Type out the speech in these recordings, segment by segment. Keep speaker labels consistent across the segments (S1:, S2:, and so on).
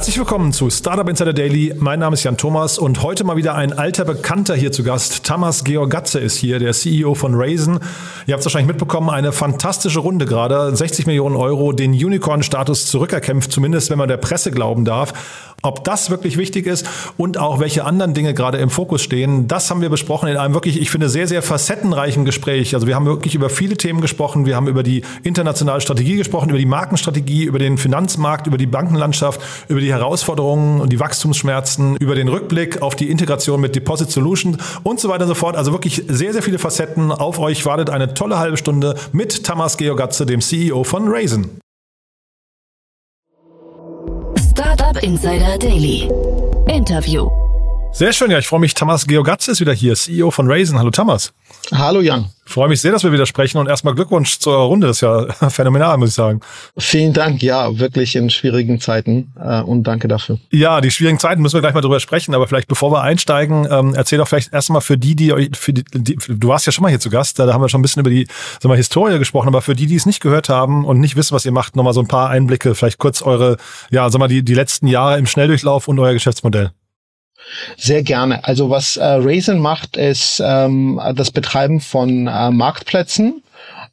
S1: Herzlich willkommen zu Startup Insider Daily. Mein Name ist Jan Thomas und heute mal wieder ein alter Bekannter hier zu Gast. Thomas Georgatze ist hier, der CEO von Raisin. Ihr habt es wahrscheinlich mitbekommen, eine fantastische Runde gerade. 60 Millionen Euro, den Unicorn-Status zurückerkämpft, zumindest wenn man der Presse glauben darf. Ob das wirklich wichtig ist und auch welche anderen Dinge gerade im Fokus stehen, das haben wir besprochen in einem wirklich, ich finde, sehr, sehr facettenreichen Gespräch. Also wir haben wirklich über viele Themen gesprochen. Wir haben über die internationale Strategie gesprochen, über die Markenstrategie, über den Finanzmarkt, über die Bankenlandschaft, über die Herausforderungen und die Wachstumsschmerzen, über den Rückblick auf die Integration mit Deposit Solutions und so weiter und so fort. Also wirklich sehr, sehr viele Facetten. Auf euch wartet eine tolle halbe Stunde mit Thomas Georgatze, dem CEO von Raisin.
S2: Startup Insider Daily. Interview.
S1: Sehr schön, ja, ich freue mich. Thomas Georgatz ist wieder hier, CEO von Raisin. Hallo Thomas.
S3: Hallo Jan.
S1: Ich freue mich sehr, dass wir wieder sprechen und erstmal Glückwunsch zur Runde. Das ist ja phänomenal, muss ich sagen.
S3: Vielen Dank, ja, wirklich in schwierigen Zeiten äh, und danke dafür.
S1: Ja, die schwierigen Zeiten müssen wir gleich mal drüber sprechen, aber vielleicht bevor wir einsteigen, ähm, erzähl doch vielleicht erstmal für die, die, für die, die, du warst ja schon mal hier zu Gast, da haben wir schon ein bisschen über die sag mal, Historie gesprochen, aber für die, die es nicht gehört haben und nicht wissen, was ihr macht, nochmal so ein paar Einblicke, vielleicht kurz eure, ja, sag mal, die, die letzten Jahre im Schnelldurchlauf und euer Geschäftsmodell.
S3: Sehr gerne. Also was äh, Raisin macht, ist ähm, das Betreiben von äh, Marktplätzen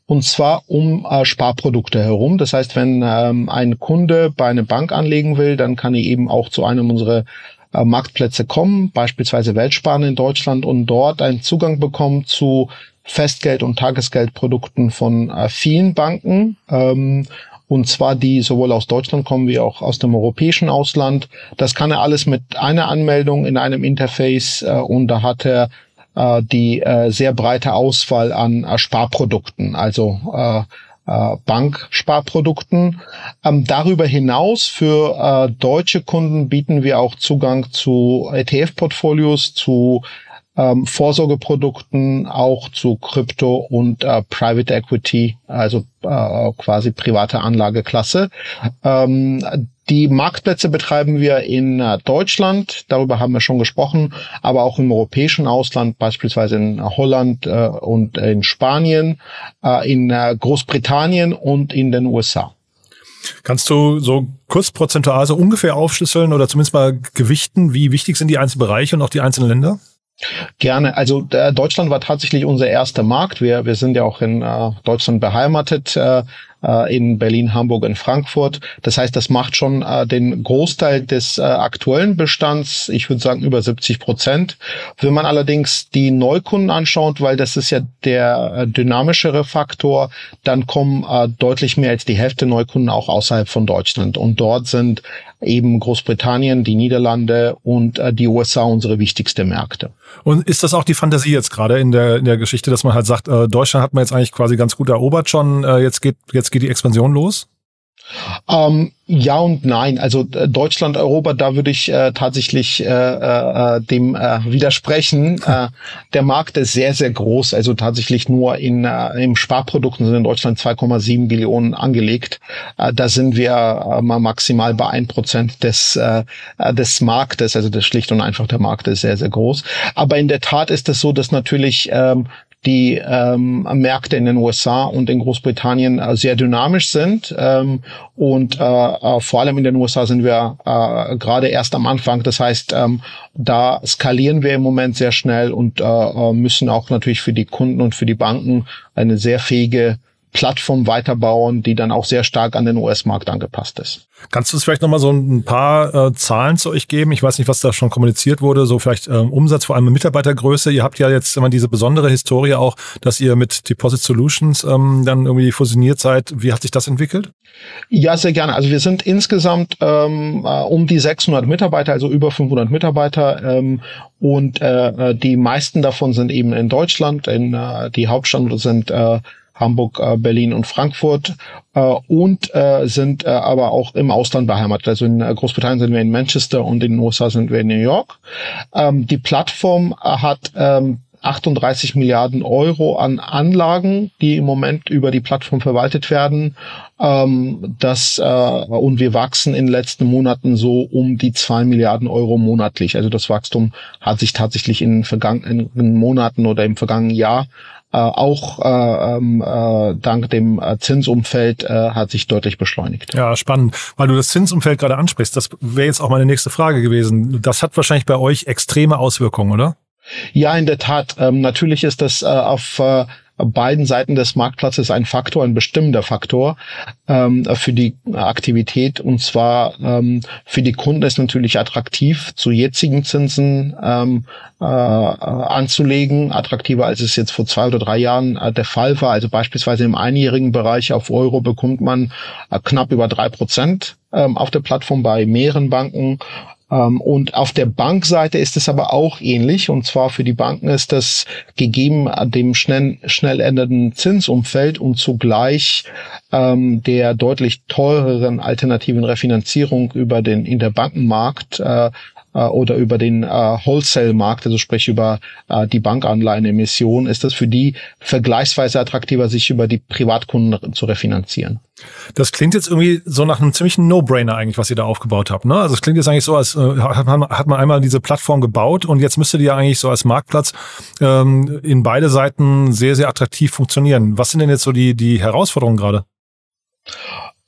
S3: und zwar um äh, Sparprodukte herum. Das heißt, wenn ähm, ein Kunde bei einer Bank anlegen will, dann kann er eben auch zu einem unserer äh, Marktplätze kommen, beispielsweise Weltsparen in Deutschland und dort einen Zugang bekommen zu Festgeld- und Tagesgeldprodukten von äh, vielen Banken. Ähm, und zwar die sowohl aus Deutschland kommen wie auch aus dem europäischen Ausland. Das kann er alles mit einer Anmeldung in einem Interface äh, und da hat er äh, die äh, sehr breite Auswahl an äh, Sparprodukten, also äh, äh, Banksparprodukten. Ähm, darüber hinaus für äh, deutsche Kunden bieten wir auch Zugang zu ETF-Portfolios, zu ähm, Vorsorgeprodukten auch zu Krypto und äh, Private Equity, also äh, quasi private Anlageklasse. Ähm, die Marktplätze betreiben wir in äh, Deutschland, darüber haben wir schon gesprochen, aber auch im europäischen Ausland, beispielsweise in Holland äh, und in Spanien, äh, in äh, Großbritannien und in den USA.
S1: Kannst du so kurz prozentual so ungefähr aufschlüsseln oder zumindest mal gewichten, wie wichtig sind die einzelnen Bereiche und auch die einzelnen Länder?
S3: Gerne. Also äh, Deutschland war tatsächlich unser erster Markt. Wir, wir sind ja auch in äh, Deutschland beheimatet. Äh, äh, in Berlin, Hamburg und Frankfurt. Das heißt, das macht schon äh, den Großteil des äh, aktuellen Bestands, ich würde sagen über 70 Prozent. Wenn man allerdings die Neukunden anschaut, weil das ist ja der dynamischere Faktor, dann kommen deutlich mehr als die Hälfte Neukunden auch außerhalb von Deutschland. Und dort sind eben Großbritannien, die Niederlande und äh, die USA unsere wichtigste Märkte.
S1: Und ist das auch die Fantasie jetzt gerade in der in der Geschichte, dass man halt sagt, äh, Deutschland hat man jetzt eigentlich quasi ganz gut erobert schon, äh, jetzt geht jetzt geht die Expansion los?
S3: Ähm, ja und nein. Also äh, Deutschland, Europa, da würde ich äh, tatsächlich äh, äh, dem äh, widersprechen. Äh, der Markt ist sehr, sehr groß. Also tatsächlich nur in äh, im Sparprodukten sind in Deutschland 2,7 Billionen angelegt. Äh, da sind wir äh, mal maximal bei ein Prozent des äh, des Marktes. Also das schlicht und einfach der Markt ist sehr, sehr groß. Aber in der Tat ist es so, dass natürlich ähm, die ähm, Märkte in den USA und in Großbritannien äh, sehr dynamisch sind. Ähm, und äh, äh, vor allem in den USA sind wir äh, gerade erst am Anfang. Das heißt, ähm, da skalieren wir im Moment sehr schnell und äh, äh müssen auch natürlich für die Kunden und für die Banken eine sehr fähige Plattform weiterbauen, die dann auch sehr stark an den US-Markt angepasst ist.
S1: Kannst du uns vielleicht nochmal so ein paar äh, Zahlen zu euch geben? Ich weiß nicht, was da schon kommuniziert wurde, so vielleicht ähm, Umsatz, vor allem Mitarbeitergröße. Ihr habt ja jetzt immer diese besondere Historie auch, dass ihr mit Deposit Solutions ähm, dann irgendwie fusioniert seid. Wie hat sich das entwickelt?
S3: Ja, sehr gerne. Also wir sind insgesamt ähm, äh, um die 600 Mitarbeiter, also über 500 Mitarbeiter ähm, und äh, äh, die meisten davon sind eben in Deutschland. In, äh, die Hauptstandorte sind äh, Hamburg, äh, Berlin und Frankfurt äh, und äh, sind aber auch im Ausland beheimatet. Also in Großbritannien sind wir in Manchester und in den USA sind wir in New York. Ähm, die Plattform hat ähm, 38 Milliarden Euro an Anlagen, die im Moment über die Plattform verwaltet werden. Ähm, das, äh, und wir wachsen in den letzten Monaten so um die zwei Milliarden Euro monatlich. Also das Wachstum hat sich tatsächlich in den vergangenen Monaten oder im vergangenen Jahr auch äh, ähm, äh, dank dem äh, Zinsumfeld äh, hat sich deutlich beschleunigt.
S1: Ja, spannend. Weil du das Zinsumfeld gerade ansprichst, das wäre jetzt auch meine nächste Frage gewesen. Das hat wahrscheinlich bei euch extreme Auswirkungen, oder?
S3: Ja, in der Tat. Ähm, natürlich ist das äh, auf äh, beiden Seiten des Marktplatzes ein Faktor, ein bestimmender Faktor ähm, für die Aktivität. Und zwar ähm, für die Kunden ist natürlich attraktiv, zu jetzigen Zinsen ähm, äh, anzulegen, attraktiver als es jetzt vor zwei oder drei Jahren äh, der Fall war. Also beispielsweise im einjährigen Bereich auf Euro bekommt man äh, knapp über drei Prozent ähm, auf der Plattform bei mehreren Banken und auf der Bankseite ist es aber auch ähnlich. Und zwar für die Banken ist das gegeben dem schnell, schnell ändernden Zinsumfeld und zugleich ähm, der deutlich teureren alternativen Refinanzierung über den Interbankenmarkt äh, äh, oder über den äh, Wholesale-Markt, also sprich über äh, die Bankanleihenemission, ist das für die vergleichsweise attraktiver, sich über die Privatkunden zu refinanzieren.
S1: Das klingt jetzt irgendwie so nach einem ziemlichen No-Brainer eigentlich, was ihr da aufgebaut habt. Ne? Also es klingt jetzt eigentlich so, als äh, hat, man, hat man einmal diese Plattform gebaut und jetzt müsste die ja eigentlich so als Marktplatz ähm, in beide Seiten sehr, sehr attraktiv funktionieren. Was sind denn jetzt so die, die Herausforderungen gerade?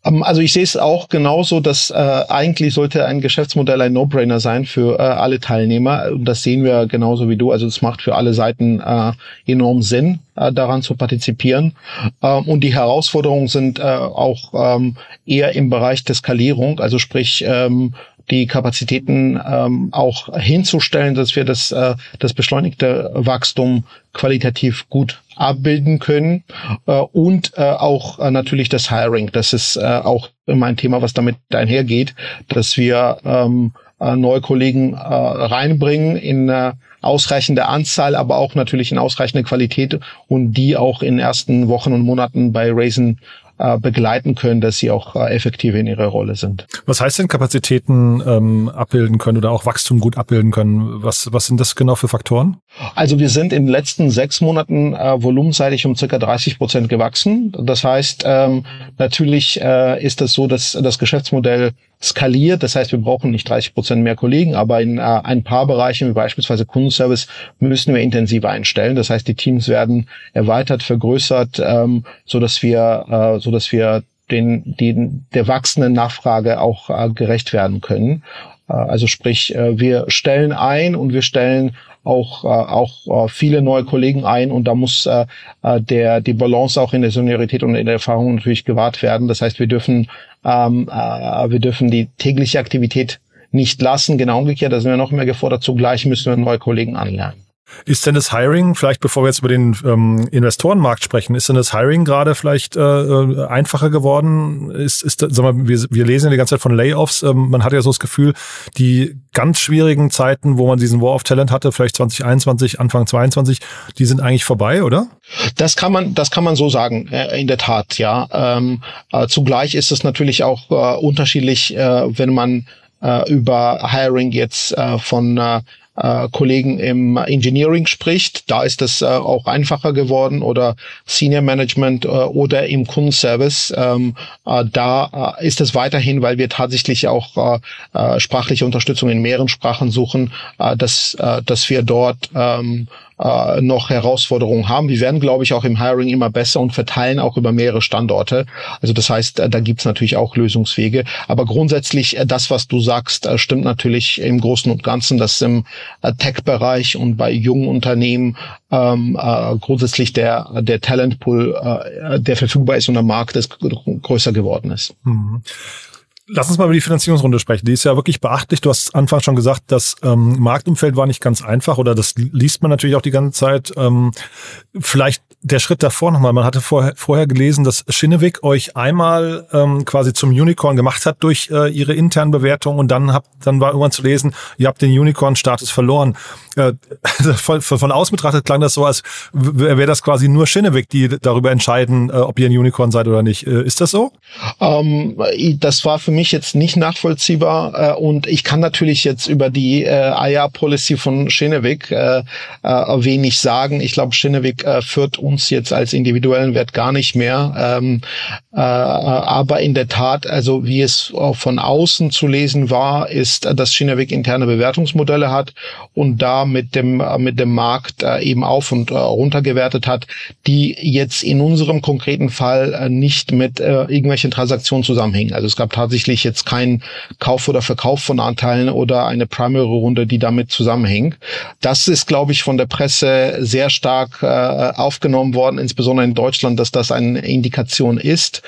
S3: Ähm, also ich sehe es auch genauso, dass äh, eigentlich sollte ein Geschäftsmodell ein No-Brainer sein für äh, alle Teilnehmer. Und das sehen wir genauso wie du. Also es macht für alle Seiten äh, enorm Sinn, äh, daran zu partizipieren. Ähm, und die Herausforderungen sind äh, auch ähm, eher im Bereich der Skalierung, also sprich ähm, die Kapazitäten ähm, auch hinzustellen, dass wir das, äh, das beschleunigte Wachstum qualitativ gut abbilden können äh, und äh, auch äh, natürlich das Hiring. Das ist äh, auch immer ein Thema, was damit einhergeht, dass wir ähm, äh, neue Kollegen äh, reinbringen in äh, ausreichender Anzahl, aber auch natürlich in ausreichender Qualität und die auch in ersten Wochen und Monaten bei Raisin äh, begleiten können, dass sie auch äh, effektiv in ihrer Rolle sind.
S1: Was heißt denn Kapazitäten ähm, abbilden können oder auch Wachstum gut abbilden können? Was, was sind das genau für Faktoren?
S3: Also wir sind in den letzten sechs Monaten äh, volumenseitig um circa 30 Prozent gewachsen. Das heißt, ähm, natürlich äh, ist es das so, dass das Geschäftsmodell skaliert. Das heißt, wir brauchen nicht 30 Prozent mehr Kollegen, aber in äh, ein paar Bereichen, wie beispielsweise Kundenservice, müssen wir intensiver einstellen. Das heißt, die Teams werden erweitert, vergrößert, ähm, so dass wir, äh, so dass wir den, den, der wachsenden Nachfrage auch äh, gerecht werden können. Äh, also sprich, äh, wir stellen ein und wir stellen auch, äh, auch äh, viele neue Kollegen ein und da muss äh, äh, der, die Balance auch in der Seniorität und in der Erfahrung natürlich gewahrt werden. Das heißt, wir dürfen, ähm, äh, wir dürfen die tägliche Aktivität nicht lassen. Genau umgekehrt, da sind wir noch mehr gefordert. Zugleich müssen wir neue Kollegen anlernen.
S1: Ist denn das Hiring, vielleicht bevor wir jetzt über den ähm, Investorenmarkt sprechen, ist denn das Hiring gerade vielleicht äh, äh einfacher geworden? Ist, ist, sag mal, wir, wir lesen ja die ganze Zeit von Layoffs. Ähm, man hat ja so das Gefühl, die ganz schwierigen Zeiten, wo man diesen War of Talent hatte, vielleicht 2021, Anfang 22, die sind eigentlich vorbei, oder?
S3: Das kann man, das kann man so sagen, äh, in der Tat, ja. Ähm, äh, zugleich ist es natürlich auch äh, unterschiedlich, äh, wenn man äh, über Hiring jetzt äh, von äh, äh, Kollegen im Engineering spricht. Da ist es äh, auch einfacher geworden oder Senior Management äh, oder im Kundenservice. Ähm, äh, da äh, ist es weiterhin, weil wir tatsächlich auch äh, äh, sprachliche Unterstützung in mehreren Sprachen suchen, äh, dass, äh, dass wir dort ähm, äh, noch Herausforderungen haben. Wir werden, glaube ich, auch im Hiring immer besser und verteilen auch über mehrere Standorte. Also das heißt, äh, da gibt's natürlich auch Lösungswege. Aber grundsätzlich, äh, das, was du sagst, äh, stimmt natürlich im Großen und Ganzen, dass im Tech-Bereich und bei jungen Unternehmen ähm, äh, grundsätzlich der, der Talentpool, äh, der verfügbar ist und der Markt ist, größer geworden ist. Mhm.
S1: Lass uns mal über die Finanzierungsrunde sprechen. Die ist ja wirklich beachtlich. Du hast Anfang schon gesagt, das ähm, Marktumfeld war nicht ganz einfach oder das liest man natürlich auch die ganze Zeit. Ähm, vielleicht der Schritt davor nochmal. Man hatte vorher, vorher gelesen, dass Schinnewig euch einmal ähm, quasi zum Unicorn gemacht hat durch äh, ihre internen Bewertungen und dann habt, dann war irgendwann zu lesen, ihr habt den Unicorn-Status verloren. Äh, von, von außen betrachtet klang das so, als wäre das quasi nur Schinnewig, die darüber entscheiden, äh, ob ihr ein Unicorn seid oder nicht. Äh, ist das so?
S3: Ähm, das war für mich mich jetzt nicht nachvollziehbar äh, und ich kann natürlich jetzt über die äh, IR-Policy von Schenewig äh, äh, wenig sagen. Ich glaube, Schenewig äh, führt uns jetzt als individuellen Wert gar nicht mehr. Ähm, äh, aber in der Tat, also wie es von außen zu lesen war, ist, dass Schenewig interne Bewertungsmodelle hat und da mit dem, mit dem Markt äh, eben auf und äh, runter gewertet hat, die jetzt in unserem konkreten Fall äh, nicht mit äh, irgendwelchen Transaktionen zusammenhängen. Also es gab tatsächlich jetzt keinen Kauf oder Verkauf von Anteilen oder eine Primary-Runde, die damit zusammenhängt. Das ist, glaube ich, von der Presse sehr stark äh, aufgenommen worden, insbesondere in Deutschland, dass das eine Indikation ist.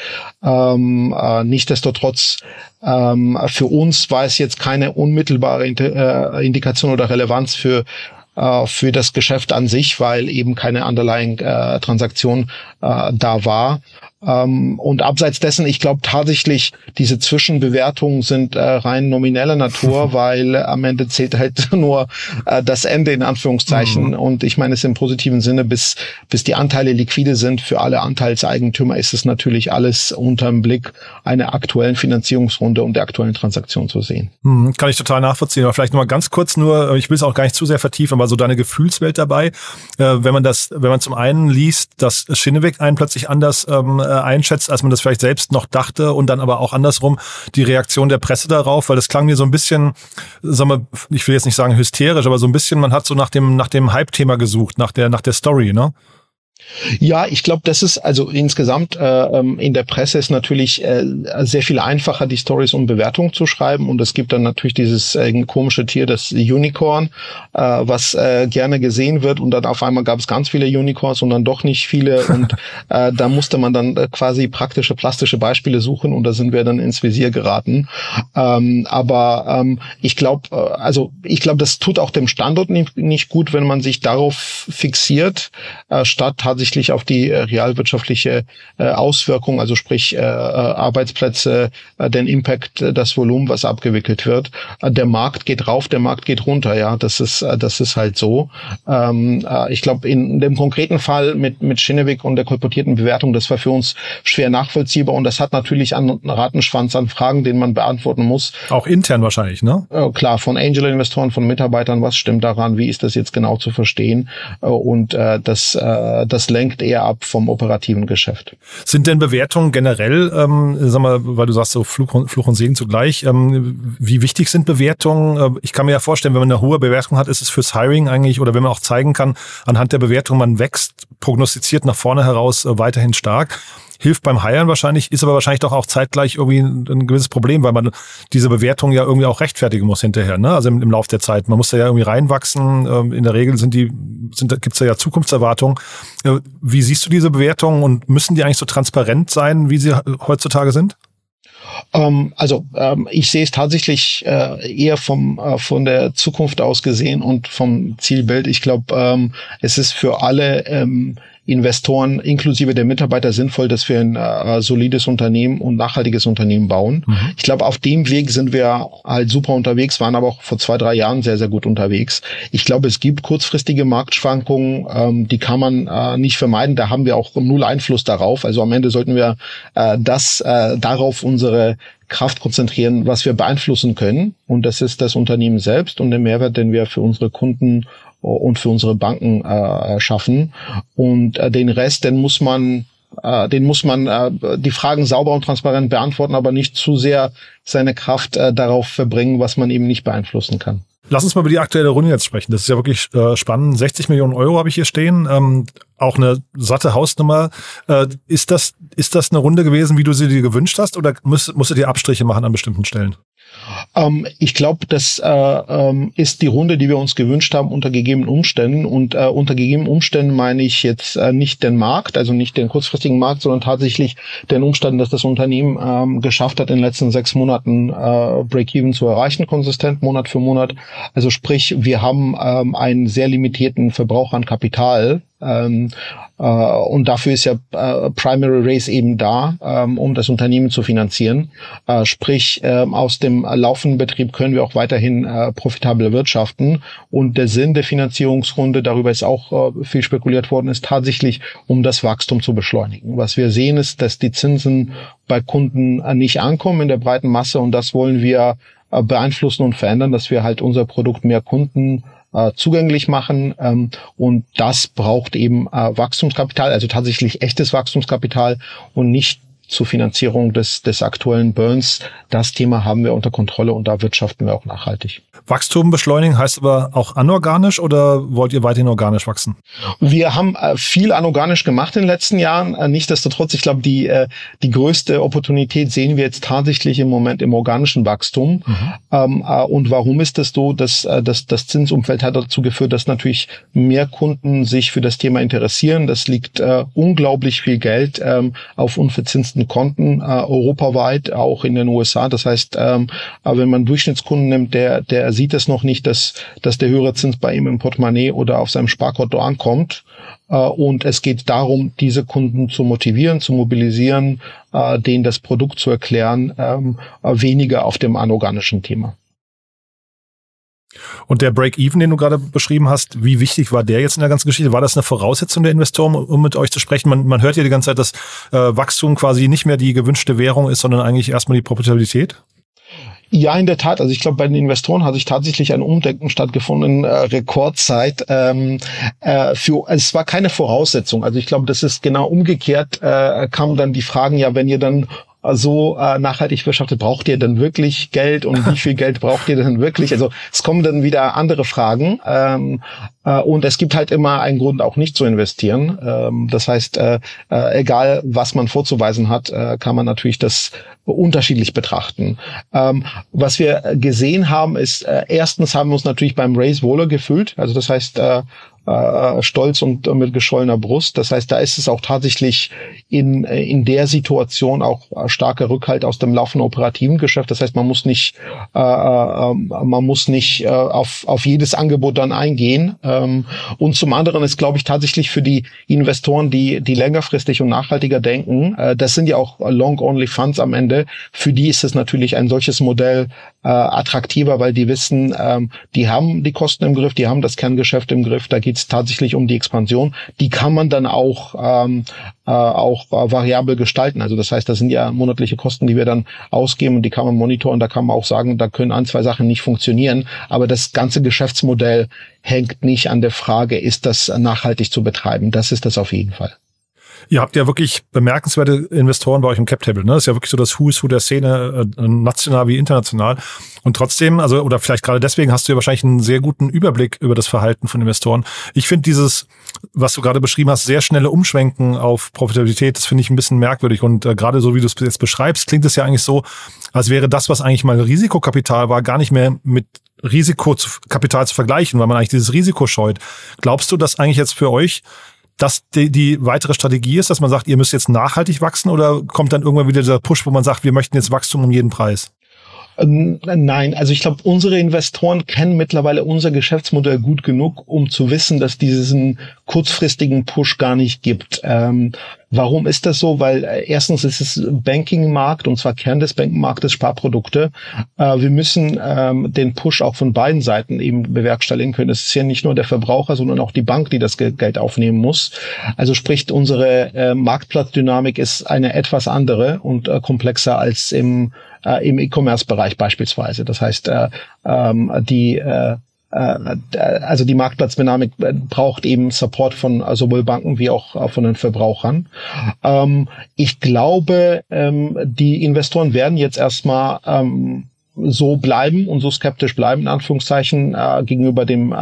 S3: Ähm, äh, Nichtsdestotrotz ähm, für uns war es jetzt keine unmittelbare äh, Indikation oder Relevanz für äh, für das Geschäft an sich, weil eben keine Underlying-Transaktion äh, äh, da war. Ähm, und abseits dessen, ich glaube tatsächlich, diese Zwischenbewertungen sind äh, rein nomineller Natur, weil äh, am Ende zählt halt nur äh, das Ende in Anführungszeichen. Mhm. Und ich meine es im positiven Sinne, bis, bis die Anteile liquide sind für alle Anteilseigentümer, ist es natürlich alles unterm Blick einer aktuellen Finanzierungsrunde und der aktuellen Transaktion zu sehen.
S1: Mhm, kann ich total nachvollziehen. Aber vielleicht noch mal ganz kurz nur, ich will es auch gar nicht zu sehr vertiefen, aber so deine Gefühlswelt dabei. Äh, wenn man das, wenn man zum einen liest, dass Schinneweg einen plötzlich anders ähm, äh, einschätzt, als man das vielleicht selbst noch dachte und dann aber auch andersrum die Reaktion der Presse darauf, weil das klang mir so ein bisschen, sagen wir, ich will jetzt nicht sagen hysterisch, aber so ein bisschen, man hat so nach dem, nach dem Hype-Thema gesucht, nach der, nach der Story, ne?
S3: Ja, ich glaube, das ist also insgesamt äh, ähm, in der Presse ist natürlich äh, sehr viel einfacher, die Stories und Bewertungen zu schreiben. Und es gibt dann natürlich dieses äh, komische Tier, das Unicorn, äh, was äh, gerne gesehen wird. Und dann auf einmal gab es ganz viele Unicorns und dann doch nicht viele. Und äh, da musste man dann äh, quasi praktische, plastische Beispiele suchen und da sind wir dann ins Visier geraten. Ähm, aber ähm, ich glaube, äh, also ich glaube, das tut auch dem Standort nicht, nicht gut, wenn man sich darauf fixiert, äh, statt tatsächlich auf die äh, realwirtschaftliche äh, Auswirkung, also sprich äh, Arbeitsplätze, den Impact, das Volumen, was abgewickelt wird. Der Markt geht rauf, der Markt geht runter, ja, das ist das ist halt so. Ähm, ich glaube, in dem konkreten Fall mit mit Schinewig und der kolportierten Bewertung, das war für uns schwer nachvollziehbar und das hat natürlich einen Ratenschwanz an Fragen, den man beantworten muss.
S1: Auch intern wahrscheinlich, ne?
S3: Klar, von Angel-Investoren, von Mitarbeitern, was stimmt daran, wie ist das jetzt genau zu verstehen? Und das, das das lenkt eher ab vom operativen Geschäft.
S1: Sind denn Bewertungen generell, ähm, sag mal, weil du sagst so Fluch und, Fluch und Segen zugleich, ähm, wie wichtig sind Bewertungen? Äh, ich kann mir ja vorstellen, wenn man eine hohe Bewertung hat, ist es fürs Hiring eigentlich, oder wenn man auch zeigen kann, anhand der Bewertung, man wächst, prognostiziert nach vorne heraus äh, weiterhin stark hilft beim Hiren wahrscheinlich, ist aber wahrscheinlich doch auch zeitgleich irgendwie ein, ein gewisses Problem, weil man diese Bewertung ja irgendwie auch rechtfertigen muss hinterher, ne? Also im, im Lauf der Zeit. Man muss da ja irgendwie reinwachsen. Ähm, in der Regel sind die, sind, gibt's da ja Zukunftserwartungen. Äh, wie siehst du diese Bewertungen und müssen die eigentlich so transparent sein, wie sie heutzutage sind?
S3: Ähm, also ähm, ich sehe es tatsächlich äh, eher vom äh, von der Zukunft aus gesehen und vom Zielbild. Ich glaube, ähm, es ist für alle ähm, Investoren inklusive der Mitarbeiter sinnvoll, dass wir ein äh, solides Unternehmen und nachhaltiges Unternehmen bauen. Mhm. Ich glaube, auf dem Weg sind wir halt super unterwegs, waren aber auch vor zwei, drei Jahren sehr, sehr gut unterwegs. Ich glaube, es gibt kurzfristige Marktschwankungen, ähm, die kann man äh, nicht vermeiden. Da haben wir auch null Einfluss darauf. Also am Ende sollten wir äh, das äh, darauf unsere Kraft konzentrieren, was wir beeinflussen können. Und das ist das Unternehmen selbst und den Mehrwert, den wir für unsere Kunden und für unsere Banken äh, schaffen. Und äh, den Rest, den muss man äh, den muss man äh, die Fragen sauber und transparent beantworten, aber nicht zu sehr seine Kraft äh, darauf verbringen, was man eben nicht beeinflussen kann.
S1: Lass uns mal über die aktuelle Runde jetzt sprechen. Das ist ja wirklich äh, spannend. 60 Millionen Euro habe ich hier stehen. Ähm, auch eine satte Hausnummer. Äh, ist das ist das eine Runde gewesen, wie du sie dir gewünscht hast, oder musst, musstet ihr Abstriche machen an bestimmten Stellen?
S3: Ähm, ich glaube, das äh, ähm, ist die Runde, die wir uns gewünscht haben unter gegebenen Umständen. Und äh, unter gegebenen Umständen meine ich jetzt äh, nicht den Markt, also nicht den kurzfristigen Markt, sondern tatsächlich den Umstand, dass das Unternehmen ähm, geschafft hat, in den letzten sechs Monaten äh, Break-Even zu erreichen, konsistent, Monat für Monat. Also sprich, wir haben ähm, einen sehr limitierten Verbrauch an Kapital Ähm, äh, und dafür ist ja äh, Primary Race eben da, ähm, um das Unternehmen zu finanzieren. Äh, sprich, äh, aus dem laufenden Betrieb können wir auch weiterhin äh, profitabel wirtschaften. Und der Sinn der Finanzierungsrunde, darüber ist auch äh, viel spekuliert worden, ist tatsächlich, um das Wachstum zu beschleunigen. Was wir sehen ist, dass die Zinsen bei Kunden äh, nicht ankommen in der breiten Masse und das wollen wir beeinflussen und verändern, dass wir halt unser Produkt mehr Kunden äh, zugänglich machen. Ähm, und das braucht eben äh, Wachstumskapital, also tatsächlich echtes Wachstumskapital und nicht zur Finanzierung des, des aktuellen Burns. Das Thema haben wir unter Kontrolle und da wirtschaften wir auch nachhaltig.
S1: Wachstum beschleunigen heißt aber auch anorganisch oder wollt ihr weiterhin organisch wachsen?
S3: Wir haben äh, viel anorganisch gemacht in den letzten Jahren. Äh, nichtsdestotrotz, ich glaube, die, äh, die größte Opportunität sehen wir jetzt tatsächlich im Moment im organischen Wachstum. Mhm. Ähm, äh, und warum ist das so? Dass, äh, dass das Zinsumfeld hat dazu geführt, dass natürlich mehr Kunden sich für das Thema interessieren. Das liegt unglaublich viel Geld ähm, auf unverzinsten Konten europaweit, auch in den USA. Das heißt, ähm, wenn man Durchschnittskunden nimmt, der, der er sieht es noch nicht, dass, dass der höhere Zins bei ihm im Portemonnaie oder auf seinem Sparkonto ankommt. Äh, und es geht darum, diese Kunden zu motivieren, zu mobilisieren, äh, denen das Produkt zu erklären, ähm, weniger auf dem anorganischen Thema.
S1: Und der Break-Even, den du gerade beschrieben hast, wie wichtig war der jetzt in der ganzen Geschichte? War das eine Voraussetzung der Investoren, um mit euch zu sprechen? Man, man hört ja die ganze Zeit, dass äh, Wachstum quasi nicht mehr die gewünschte Währung ist, sondern eigentlich erstmal die Profitabilität.
S3: Ja, in der Tat. Also ich glaube, bei den Investoren hat sich tatsächlich ein Umdenken stattgefunden äh, Rekordzeit. Ähm, äh, für, es war keine Voraussetzung. Also ich glaube, das ist genau umgekehrt. Äh, kamen dann die Fragen, ja, wenn ihr dann so äh, nachhaltig wirtschaftet, braucht ihr denn wirklich Geld und wie viel Geld braucht ihr denn wirklich? Also es kommen dann wieder andere Fragen ähm, äh, und es gibt halt immer einen Grund, auch nicht zu investieren. Ähm, das heißt, äh, äh, egal was man vorzuweisen hat, äh, kann man natürlich das unterschiedlich betrachten. Ähm, was wir gesehen haben, ist äh, erstens haben wir uns natürlich beim Race wohler gefühlt. Also das heißt, äh, äh, stolz und äh, mit geschollener Brust. Das heißt, da ist es auch tatsächlich in, äh, in der Situation auch starker Rückhalt aus dem laufenden operativen Geschäft. Das heißt, man muss nicht, äh, äh, man muss nicht äh, auf, auf jedes Angebot dann eingehen. Ähm, und zum anderen ist, glaube ich, tatsächlich für die Investoren, die, die längerfristig und nachhaltiger denken, äh, das sind ja auch Long-Only Funds am Ende, für die ist es natürlich ein solches Modell äh, attraktiver, weil die wissen, ähm, die haben die Kosten im Griff, die haben das Kerngeschäft im Griff, da geht es tatsächlich um die Expansion. Die kann man dann auch, ähm, äh, auch äh, variabel gestalten. Also das heißt, das sind ja monatliche Kosten, die wir dann ausgeben und die kann man monitoren. Da kann man auch sagen, da können ein, zwei Sachen nicht funktionieren. Aber das ganze Geschäftsmodell hängt nicht an der Frage, ist das nachhaltig zu betreiben. Das ist das auf jeden Fall.
S1: Ihr habt ja wirklich bemerkenswerte Investoren bei euch im Cap-Table. Ne? Das ist ja wirklich so das Who's Who der Szene, äh, national wie international. Und trotzdem, also oder vielleicht gerade deswegen hast du ja wahrscheinlich einen sehr guten Überblick über das Verhalten von Investoren. Ich finde dieses, was du gerade beschrieben hast, sehr schnelle Umschwenken auf Profitabilität, das finde ich ein bisschen merkwürdig. Und äh, gerade so wie du es jetzt beschreibst, klingt es ja eigentlich so, als wäre das, was eigentlich mal Risikokapital war, gar nicht mehr mit Risikokapital zu vergleichen, weil man eigentlich dieses Risiko scheut. Glaubst du, dass eigentlich jetzt für euch das die, die weitere Strategie ist, dass man sagt, ihr müsst jetzt nachhaltig wachsen oder kommt dann irgendwann wieder dieser Push, wo man sagt, wir möchten jetzt Wachstum um jeden Preis?
S3: Ähm, nein, also ich glaube, unsere Investoren kennen mittlerweile unser Geschäftsmodell gut genug, um zu wissen, dass diesen kurzfristigen Push gar nicht gibt. Ähm, warum ist das so? Weil äh, erstens ist es Bankingmarkt und zwar Kern des Bankingmarktes Sparprodukte. Äh, wir müssen ähm, den Push auch von beiden Seiten eben bewerkstelligen können. Es ist ja nicht nur der Verbraucher, sondern auch die Bank, die das Geld aufnehmen muss. Also spricht unsere äh, Marktplatzdynamik ist eine etwas andere und äh, komplexer als im äh, im E-Commerce-Bereich beispielsweise. Das heißt, äh, ähm, die äh, äh, also die Marktplatzdynamik braucht eben Support von sowohl Banken wie auch von den Verbrauchern. Ähm, ich glaube, ähm, die Investoren werden jetzt erstmal ähm, so bleiben und so skeptisch bleiben, in Anführungszeichen, äh, gegenüber dem äh,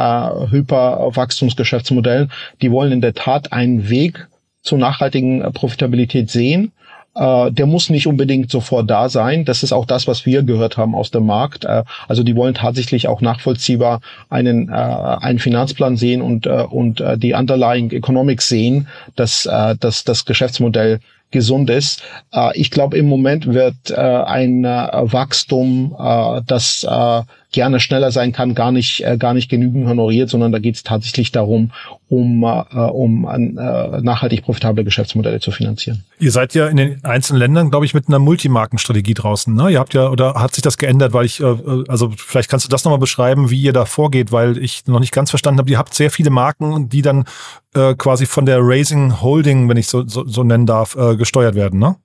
S3: Hyperwachstumsgeschäftsmodell. Die wollen in der Tat einen Weg zur nachhaltigen Profitabilität sehen. Äh, der muss nicht unbedingt sofort da sein. Das ist auch das, was wir gehört haben aus dem Markt. Äh, also die wollen tatsächlich auch nachvollziehbar einen, äh, einen Finanzplan sehen und, äh, und äh, die Underlying Economics sehen, dass, äh, dass das Geschäftsmodell gesund ist. Äh, ich glaube, im Moment wird äh, ein äh, Wachstum, äh, das äh, gerne schneller sein kann, gar nicht, äh, gar nicht genügend honoriert, sondern da geht es tatsächlich darum, um, äh, um äh, nachhaltig profitable Geschäftsmodelle zu finanzieren.
S1: Ihr seid ja in den einzelnen Ländern, glaube ich, mit einer Multimarkenstrategie draußen. Ne? Ihr habt ja, oder hat sich das geändert, weil ich, äh, also vielleicht kannst du das nochmal beschreiben, wie ihr da vorgeht, weil ich noch nicht ganz verstanden habe, ihr habt sehr viele Marken, die dann äh, quasi von der Raising Holding, wenn ich so, so, so nennen darf, äh, gesteuert werden, ne?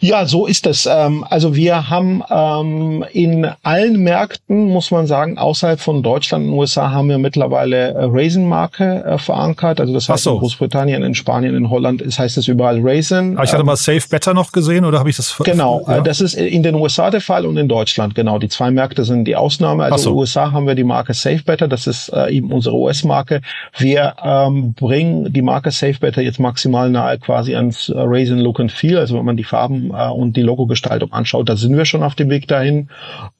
S3: Ja, so ist es. Ähm, also wir haben ähm, in allen Märkten, muss man sagen, außerhalb von Deutschland und USA haben wir mittlerweile äh, Raisin-Marke äh, verankert. Also das heißt so. in Großbritannien, in Spanien, in Holland ist, heißt es überall Raisin.
S1: Aber ich hatte ähm, mal Safe Better noch gesehen oder habe ich das?
S3: Genau, ja? das ist in den USA der Fall und in Deutschland. Genau, die zwei Märkte sind die Ausnahme. Also so. in den USA haben wir die Marke Safe Better, das ist äh, eben unsere US-Marke. Wir bringen die Marke Safe Better jetzt maximal nahe quasi ans äh, Raisin Look and Feel. Also wenn man die Farben äh, und die Logogestaltung anschaut, da sind wir schon auf dem Weg dahin.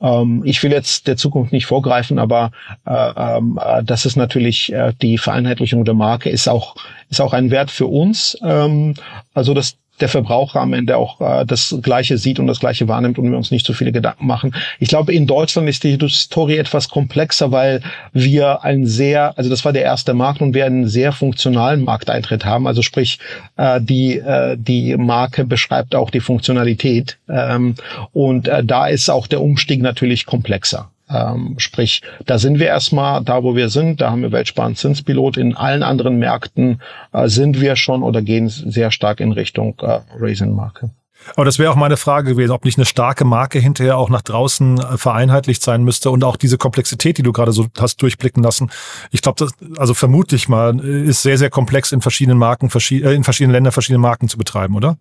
S3: Ähm, ich will jetzt der Zukunft nicht vorgreifen, aber äh, ähm, äh, das ist natürlich äh, die Vereinheitlichung der Marke ist auch ist auch ein Wert für uns. Ähm, also das der Verbraucher am Ende auch äh, das Gleiche sieht und das Gleiche wahrnimmt und wir uns nicht so viele Gedanken machen. Ich glaube, in Deutschland ist die Historie etwas komplexer, weil wir ein sehr, also das war der erste Markt und wir einen sehr funktionalen Markteintritt haben. Also sprich, äh, die, äh, die Marke beschreibt auch die Funktionalität ähm, und äh, da ist auch der Umstieg natürlich komplexer. Ähm, sprich, da sind wir erstmal da, wo wir sind. Da haben wir weltsparend Zinspilot. In allen anderen Märkten äh, sind wir schon oder gehen sehr stark in Richtung äh, Raisin-Marke.
S1: Aber das wäre auch meine Frage gewesen, ob nicht eine starke Marke hinterher auch nach draußen äh, vereinheitlicht sein müsste und auch diese Komplexität, die du gerade so hast durchblicken lassen. Ich glaube, also vermutlich mal, ist sehr, sehr komplex in verschiedenen Marken, äh, in verschiedenen Ländern verschiedene Marken zu betreiben, oder?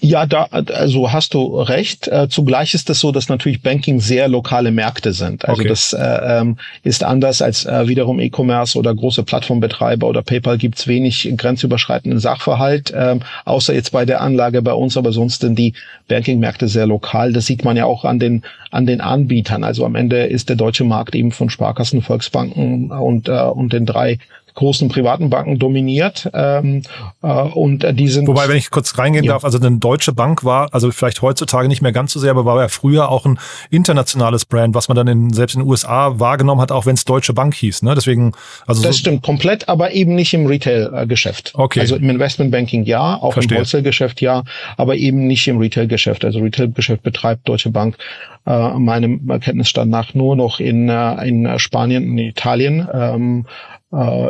S3: Ja, da also hast du recht. Äh, zugleich ist es so, dass natürlich Banking sehr lokale Märkte sind. Also okay. das äh, ähm, ist anders als äh, wiederum E-Commerce oder große Plattformbetreiber oder PayPal gibt's wenig grenzüberschreitenden Sachverhalt, ähm, außer jetzt bei der Anlage bei uns, aber sonst sind die Banking-Märkte sehr lokal. Das sieht man ja auch an den an den Anbietern. Also am Ende ist der deutsche Markt eben von Sparkassen, Volksbanken und äh, und den drei großen privaten Banken dominiert. Ähm, äh, und die sind.
S1: Wobei, wenn ich kurz reingehen ja. darf, also eine deutsche Bank war, also vielleicht heutzutage nicht mehr ganz so sehr, aber war ja früher auch ein internationales Brand, was man dann in, selbst in den USA wahrgenommen hat, auch wenn es Deutsche Bank hieß. Ne? Deswegen,
S3: also das so stimmt komplett, aber eben nicht im Retail-Geschäft.
S1: Okay.
S3: Also im Investmentbanking ja, auch Verstehe. im Wholesale-Geschäft ja, aber eben nicht im Retail-Geschäft. Also Retail-Geschäft betreibt Deutsche Bank äh, meinem Kenntnisstand nach nur noch in, äh, in Spanien und Italien. Ähm, äh,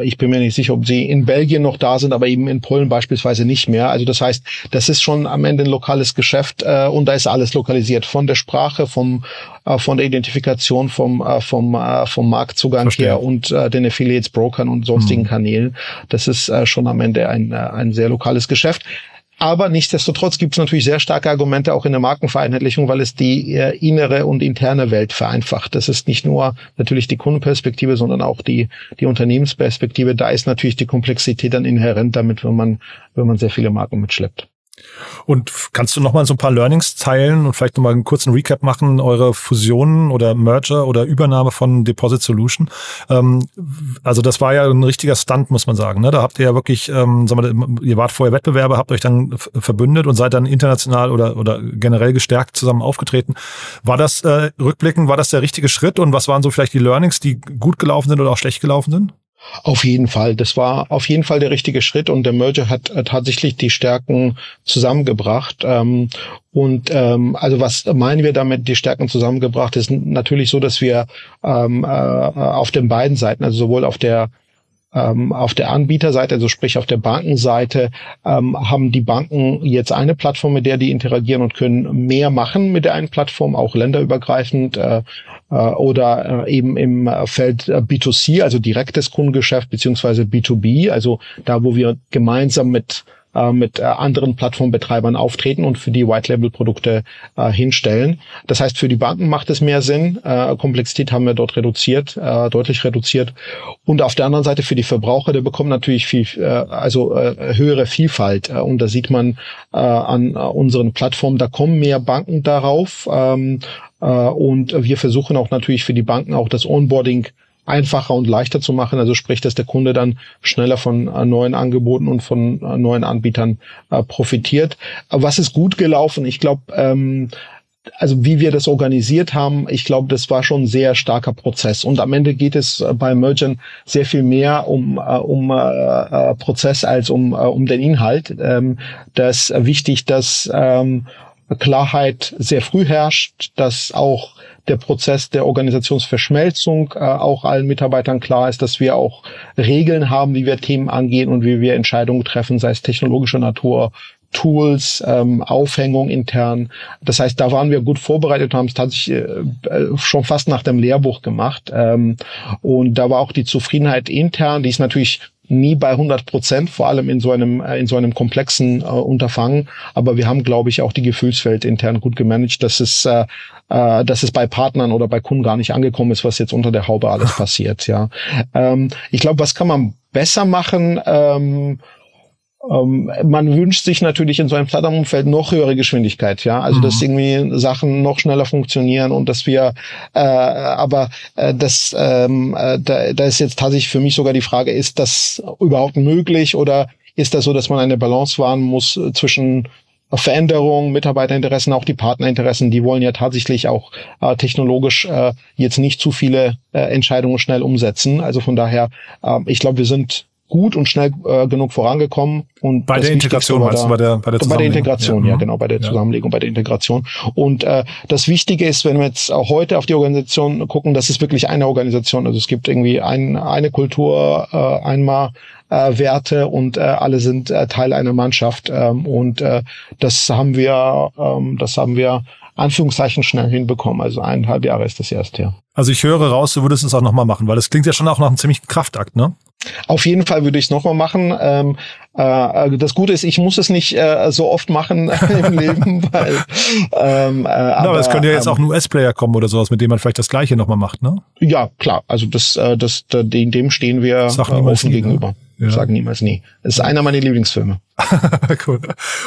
S3: ich bin mir nicht sicher, ob sie in Belgien noch da sind, aber eben in Polen beispielsweise nicht mehr. Also das heißt, das ist schon am Ende ein lokales Geschäft äh, und da ist alles lokalisiert. Von der Sprache, vom, äh, von der Identifikation, vom, äh, vom, äh, vom Marktzugang Verstehe. her und äh, den Affiliates, Brokern und sonstigen mhm. Kanälen. Das ist äh, schon am Ende ein, äh, ein sehr lokales Geschäft. Aber nichtsdestotrotz gibt es natürlich sehr starke Argumente auch in der Markenvereinheitlichung, weil es die äh, innere und interne Welt vereinfacht. Das ist nicht nur natürlich die Kundenperspektive, sondern auch die, die Unternehmensperspektive. Da ist natürlich die Komplexität dann inhärent damit, wenn man, wenn man sehr viele Marken mitschleppt.
S1: Und kannst du noch mal so ein paar Learnings teilen und vielleicht noch mal einen kurzen Recap machen, eure Fusionen oder Merger oder Übernahme von Deposit Solution? Ähm, also das war ja ein richtiger Stunt, muss man sagen. Ne? Da habt ihr ja wirklich, ähm, sagen wir, ihr wart vorher Wettbewerber, habt euch dann verbündet und seid dann international oder, oder generell gestärkt zusammen aufgetreten. War das äh, rückblickend, war das der richtige Schritt und was waren so vielleicht die Learnings, die gut gelaufen sind oder auch schlecht gelaufen sind?
S3: Auf jeden Fall. Das war auf jeden Fall der richtige Schritt und der Merger hat tatsächlich die Stärken zusammengebracht. Ähm, und ähm, also was meinen wir damit, die Stärken zusammengebracht, ist natürlich so, dass wir ähm, äh, auf den beiden Seiten, also sowohl auf der ähm, auf der Anbieterseite, also sprich auf der Bankenseite, ähm, haben die Banken jetzt eine Plattform, mit der die interagieren und können mehr machen mit der einen Plattform, auch länderübergreifend äh, äh, oder äh, eben im Feld äh, B2C, also direktes Kundengeschäft beziehungsweise B2B, also da, wo wir gemeinsam mit äh, mit äh, anderen Plattformbetreibern auftreten und für die White-Label-Produkte äh, hinstellen. Das heißt, für die Banken macht es mehr Sinn. Äh, Komplexität haben wir dort reduziert, äh, deutlich reduziert. Und auf der anderen Seite für die Verbraucher, der bekommt natürlich viel, äh, also äh, höhere Vielfalt. Äh, und da sieht man äh, an äh, unseren Plattformen, da kommen mehr Banken darauf. Ähm, äh, und wir versuchen auch natürlich für die Banken auch das Onboarding einfacher und leichter zu machen. Also sprich, dass der Kunde dann schneller von äh, neuen Angeboten und von äh, neuen Anbietern äh, profitiert. Was ist gut gelaufen? Ich glaube, ähm, also wie wir das organisiert haben, ich glaube, das war schon ein sehr starker Prozess. Und am Ende geht es bei Merchant sehr viel mehr um, um äh, Prozess als um, um den Inhalt. Ähm, das ist wichtig, dass ähm, Klarheit sehr früh herrscht, dass auch der Prozess der Organisationsverschmelzung äh, auch allen Mitarbeitern klar ist, dass wir auch Regeln haben, wie wir Themen angehen und wie wir Entscheidungen treffen, sei es technologischer Natur, Tools, ähm, Aufhängung intern. Das heißt, da waren wir gut vorbereitet und haben es tatsächlich äh, äh, schon fast nach dem Lehrbuch gemacht. Ähm, und da war auch die Zufriedenheit intern, die ist natürlich nie bei 100 Prozent, vor allem in so einem äh, in so einem komplexen äh, Unterfangen. Aber wir haben, glaube ich, auch die Gefühlswelt intern gut gemanagt, dass es äh, äh, dass es bei Partnern oder bei Kunden gar nicht angekommen ist, was jetzt unter der Haube alles passiert. Ja, ähm, ich glaube, was kann man besser machen? Ähm, ähm, man wünscht sich natürlich in so einem Plattformumfeld noch höhere Geschwindigkeit, ja, also mhm. dass irgendwie Sachen noch schneller funktionieren und dass wir, äh, aber äh, das, ähm, äh, da, da ist jetzt tatsächlich für mich sogar die Frage, ist das überhaupt möglich oder ist das so, dass man eine Balance wahren muss zwischen Veränderungen, Mitarbeiterinteressen, auch die Partnerinteressen, die wollen ja tatsächlich auch äh, technologisch äh, jetzt nicht zu viele äh, Entscheidungen schnell umsetzen. Also von daher, äh, ich glaube, wir sind gut und schnell äh, genug vorangekommen. Und
S1: bei der Integration meinst
S3: du,
S1: bei der, bei der
S3: Bei der Integration, ja, ja genau, bei der Zusammenlegung, bei der Integration. Und äh, das Wichtige ist, wenn wir jetzt auch heute auf die Organisation gucken, das ist wirklich eine Organisation. Also es gibt irgendwie ein, eine Kultur, äh, einmal äh, Werte und äh, alle sind äh, Teil einer Mannschaft. Ähm, und äh, das haben wir, ähm, das haben wir Anführungszeichen schnell hinbekommen. Also eineinhalb Jahre ist das erst her.
S1: Also ich höre raus, du würdest es auch nochmal machen, weil das klingt ja schon auch nach einem ziemlichen Kraftakt, ne?
S3: Auf jeden Fall würde ich es nochmal machen. Ähm, äh, das Gute ist, ich muss es nicht äh, so oft machen im Leben, weil.
S1: Ähm, äh, aber, aber es könnte ja jetzt ähm, auch ein US-Player kommen oder sowas, mit dem man vielleicht das Gleiche nochmal macht, ne?
S3: Ja, klar. Also das, äh, das, dem stehen wir
S1: äh, offen
S3: nie, ne? gegenüber. Ja. Sagen niemals nie. Es ist einer meiner Lieblingsfilme.
S1: cool.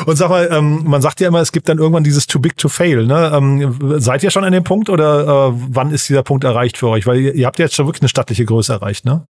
S1: Und sag mal, ähm, man sagt ja immer, es gibt dann irgendwann dieses Too Big to Fail. Ne? Ähm, seid ihr schon an dem Punkt oder äh, wann ist dieser Punkt erreicht für euch? Weil ihr, ihr habt ja jetzt schon wirklich eine stattliche Größe erreicht, ne?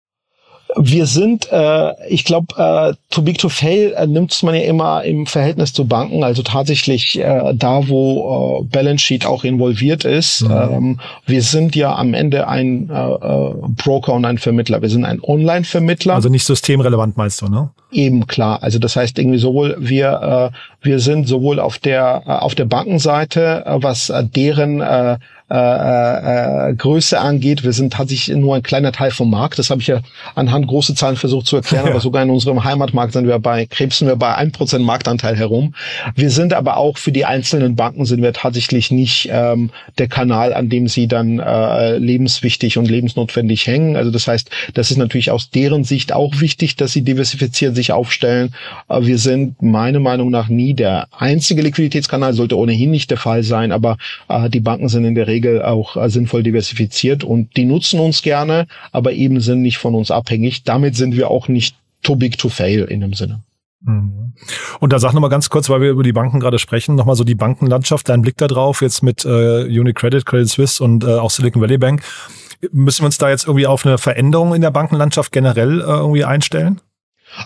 S3: Wir sind, äh, ich glaube, äh, too big to fail äh, nimmt man ja immer im Verhältnis zu Banken, also tatsächlich äh, da, wo äh, Balance Sheet auch involviert ist. Mhm. Ähm, wir sind ja am Ende ein äh, äh, Broker und ein Vermittler. Wir sind ein Online-Vermittler.
S1: Also nicht systemrelevant meinst du, ne?
S3: Eben klar. Also das heißt irgendwie sowohl wir äh, wir sind sowohl auf der äh, auf der Bankenseite, äh, was äh, deren äh, äh, äh, Größe angeht. Wir sind tatsächlich nur ein kleiner Teil vom Markt. Das habe ich ja anhand große Zahlen versucht zu erklären, ja. aber sogar in unserem Heimatmarkt sind wir bei, krebsen wir bei ein Prozent Marktanteil herum. Wir sind aber auch für die einzelnen Banken sind wir tatsächlich nicht ähm, der Kanal, an dem sie dann äh, lebenswichtig und lebensnotwendig hängen. Also das heißt, das ist natürlich aus deren Sicht auch wichtig, dass sie diversifiziert sich aufstellen. Äh, wir sind meiner Meinung nach nie der einzige Liquiditätskanal, sollte ohnehin nicht der Fall sein, aber äh, die Banken sind in der Regel Regel auch äh, sinnvoll diversifiziert und die nutzen uns gerne, aber eben sind nicht von uns abhängig. Damit sind wir auch nicht too big to fail in dem Sinne.
S1: Mhm. Und da sag noch mal ganz kurz, weil wir über die Banken gerade sprechen, noch mal so die Bankenlandschaft, dein Blick da drauf, jetzt mit äh, Unicredit, Credit Suisse und äh, auch Silicon Valley Bank. Müssen wir uns da jetzt irgendwie auf eine Veränderung in der Bankenlandschaft generell äh, irgendwie einstellen?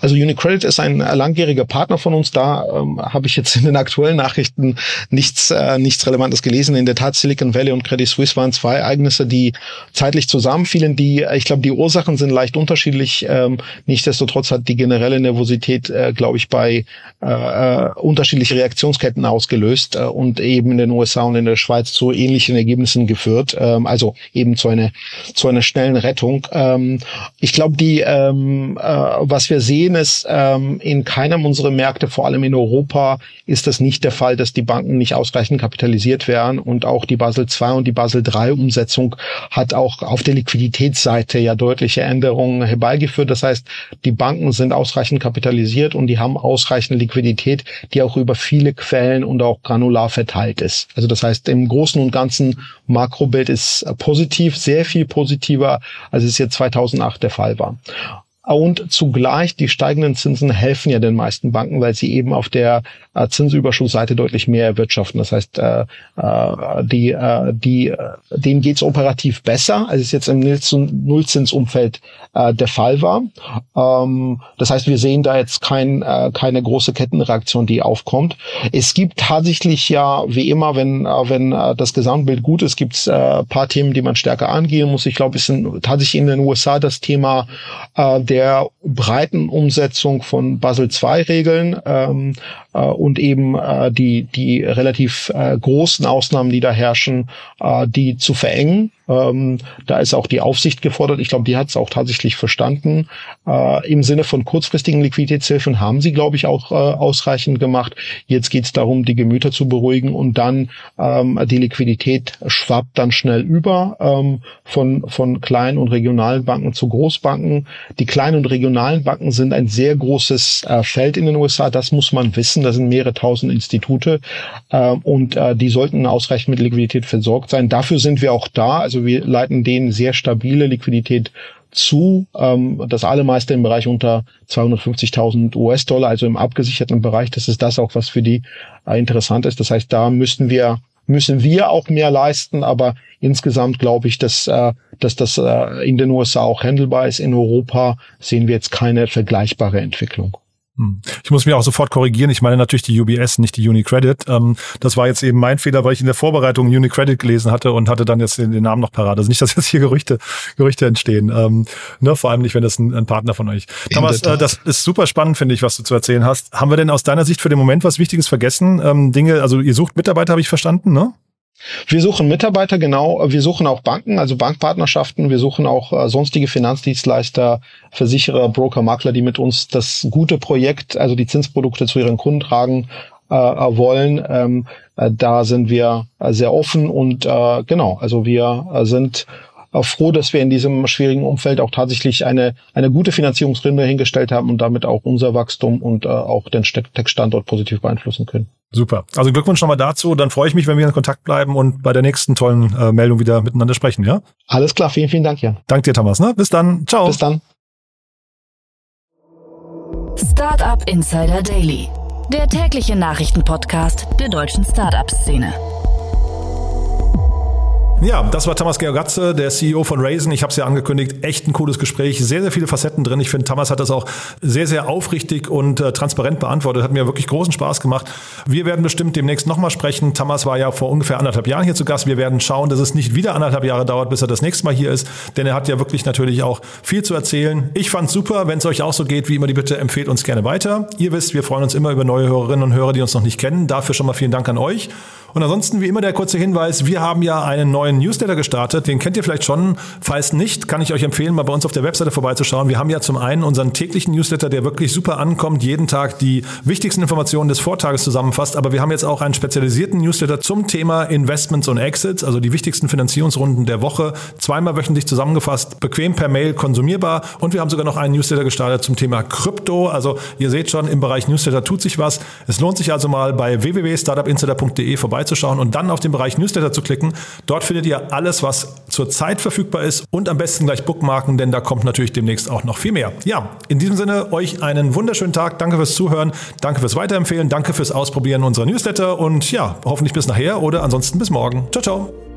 S3: Also Unicredit ist ein langjähriger Partner von uns. Da ähm, habe ich jetzt in den aktuellen Nachrichten nichts, äh, nichts Relevantes gelesen. In der Tat Silicon Valley und Credit Suisse waren zwei Ereignisse, die zeitlich zusammenfielen. Die, ich glaube, die Ursachen sind leicht unterschiedlich. Ähm, nichtsdestotrotz hat die generelle Nervosität, äh, glaube ich, bei äh, äh, unterschiedliche Reaktionsketten ausgelöst äh, und eben in den USA und in der Schweiz zu ähnlichen Ergebnissen geführt. Ähm, also eben zu einer zu einer schnellen Rettung. Ähm, ich glaube, die ähm, äh, was wir sehen sehen es ähm, in keinem unserer Märkte, vor allem in Europa, ist das nicht der Fall, dass die Banken nicht ausreichend kapitalisiert werden. Und auch die Basel II und die Basel III Umsetzung hat auch auf der Liquiditätsseite ja deutliche Änderungen herbeigeführt. Das heißt, die Banken sind ausreichend kapitalisiert und die haben ausreichend Liquidität, die auch über viele Quellen und auch granular verteilt ist. Also das heißt, im Großen und Ganzen Makrobild ist positiv, sehr viel positiver, als es jetzt 2008 der Fall war. Und zugleich die steigenden Zinsen helfen ja den meisten Banken, weil sie eben auf der äh, Zinsüberschussseite deutlich mehr erwirtschaften. Das heißt, äh, äh, die, äh, die, äh, denen geht's operativ besser, als es jetzt im Nullzinsumfeld äh, der Fall war. Ähm, das heißt, wir sehen da jetzt kein, äh, keine große Kettenreaktion, die aufkommt. Es gibt tatsächlich ja, wie immer, wenn, äh, wenn äh, das Gesamtbild gut ist, gibt es äh, paar Themen, die man stärker angehen muss. Ich glaube, es sind tatsächlich in den USA das Thema äh, der breiten Umsetzung von Basel II-Regeln ähm, äh, und eben äh, die, die relativ äh, großen Ausnahmen, die da herrschen, äh, die zu verengen. Ähm, da ist auch die Aufsicht gefordert. Ich glaube, die hat es auch tatsächlich verstanden. Äh, Im Sinne von kurzfristigen Liquiditätshilfen haben sie, glaube ich, auch äh, ausreichend gemacht. Jetzt geht es darum, die Gemüter zu beruhigen und dann ähm, die Liquidität schwappt dann schnell über ähm, von, von kleinen und regionalen Banken zu Großbanken. Die kleinen und regionalen Banken sind ein sehr großes äh, Feld in den USA. Das muss man wissen. Da sind mehrere tausend Institute äh, und äh, die sollten ausreichend mit Liquidität versorgt sein. Dafür sind wir auch da. Also wir leiten denen sehr stabile Liquidität zu. Ähm, das allermeiste im Bereich unter 250.000 US-Dollar, also im abgesicherten Bereich. Das ist das auch, was für die äh, interessant ist. Das heißt, da müssten wir müssen wir auch mehr leisten, aber insgesamt glaube ich, dass, äh, dass das äh, in den USA auch handelbar ist. In Europa sehen wir jetzt keine vergleichbare Entwicklung.
S1: Hm. Ich muss mich auch sofort korrigieren. Ich meine natürlich die UBS, nicht die UniCredit. Ähm, das war jetzt eben mein Fehler, weil ich in der Vorbereitung UniCredit gelesen hatte und hatte dann jetzt den, Namen noch parat. Also nicht, dass jetzt hier Gerüchte, Gerüchte entstehen. Ähm, ne, vor allem nicht, wenn das ein, Partner von euch. Thomas, äh, das ist super spannend, finde ich, was du zu erzählen hast. Haben wir denn aus deiner Sicht für den Moment was Wichtiges vergessen? Ähm, Dinge, also ihr sucht Mitarbeiter, habe ich verstanden, ne?
S3: Wir suchen Mitarbeiter, genau. Wir suchen auch Banken, also Bankpartnerschaften. Wir suchen auch äh, sonstige Finanzdienstleister, Versicherer, Broker, Makler, die mit uns das gute Projekt, also die Zinsprodukte zu ihren Kunden tragen äh, wollen. Ähm, äh, da sind wir äh, sehr offen und äh, genau, also wir äh, sind froh, dass wir in diesem schwierigen Umfeld auch tatsächlich eine, eine gute Finanzierungsrinde hingestellt haben und damit auch unser Wachstum und äh, auch den Tech-Standort positiv beeinflussen können.
S1: Super. Also Glückwunsch nochmal dazu. Dann freue ich mich, wenn wir in Kontakt bleiben und bei der nächsten tollen äh, Meldung wieder miteinander sprechen, ja?
S3: Alles klar. Vielen, vielen Dank, Jan.
S1: Dank dir, Thomas. Ne? Bis dann. Ciao.
S3: Bis dann.
S2: Startup Insider Daily. Der tägliche Nachrichtenpodcast der deutschen Startup-Szene.
S1: Ja, das war Thomas Georgatze, der CEO von Raisin. Ich habe es ja angekündigt, echt ein cooles Gespräch, sehr, sehr viele Facetten drin. Ich finde, Thomas hat das auch sehr, sehr aufrichtig und äh, transparent beantwortet. Hat mir wirklich großen Spaß gemacht. Wir werden bestimmt demnächst nochmal sprechen. Thomas war ja vor ungefähr anderthalb Jahren hier zu Gast. Wir werden schauen, dass es nicht wieder anderthalb Jahre dauert, bis er das nächste Mal hier ist, denn er hat ja wirklich natürlich auch viel zu erzählen. Ich fand's super. Wenn es euch auch so geht, wie immer die Bitte, empfehlt uns gerne weiter. Ihr wisst, wir freuen uns immer über neue Hörerinnen und Hörer, die uns noch nicht kennen. Dafür schon mal vielen Dank an euch. Und ansonsten, wie immer, der kurze Hinweis, wir haben ja einen neuen Newsletter gestartet. Den kennt ihr vielleicht schon. Falls nicht, kann ich euch empfehlen, mal bei uns auf der Webseite vorbeizuschauen. Wir haben ja zum einen unseren täglichen Newsletter, der wirklich super ankommt, jeden Tag die wichtigsten Informationen des Vortages zusammenfasst. Aber wir haben jetzt auch einen spezialisierten Newsletter zum Thema Investments und Exits, also die wichtigsten Finanzierungsrunden der Woche, zweimal wöchentlich zusammengefasst, bequem per Mail konsumierbar. Und wir haben sogar noch einen Newsletter gestartet zum Thema Krypto. Also ihr seht schon, im Bereich Newsletter tut sich was. Es lohnt sich also mal bei www.startupinsider.de vorbei vorbeizuschauen und dann auf den Bereich Newsletter zu klicken. Dort findet ihr alles, was zurzeit verfügbar ist und am besten gleich bookmarken, denn da kommt natürlich demnächst auch noch viel mehr. Ja, in diesem Sinne euch einen wunderschönen Tag. Danke fürs Zuhören, danke fürs Weiterempfehlen, danke fürs Ausprobieren unserer Newsletter und ja, hoffentlich bis nachher oder ansonsten bis morgen. Ciao, ciao.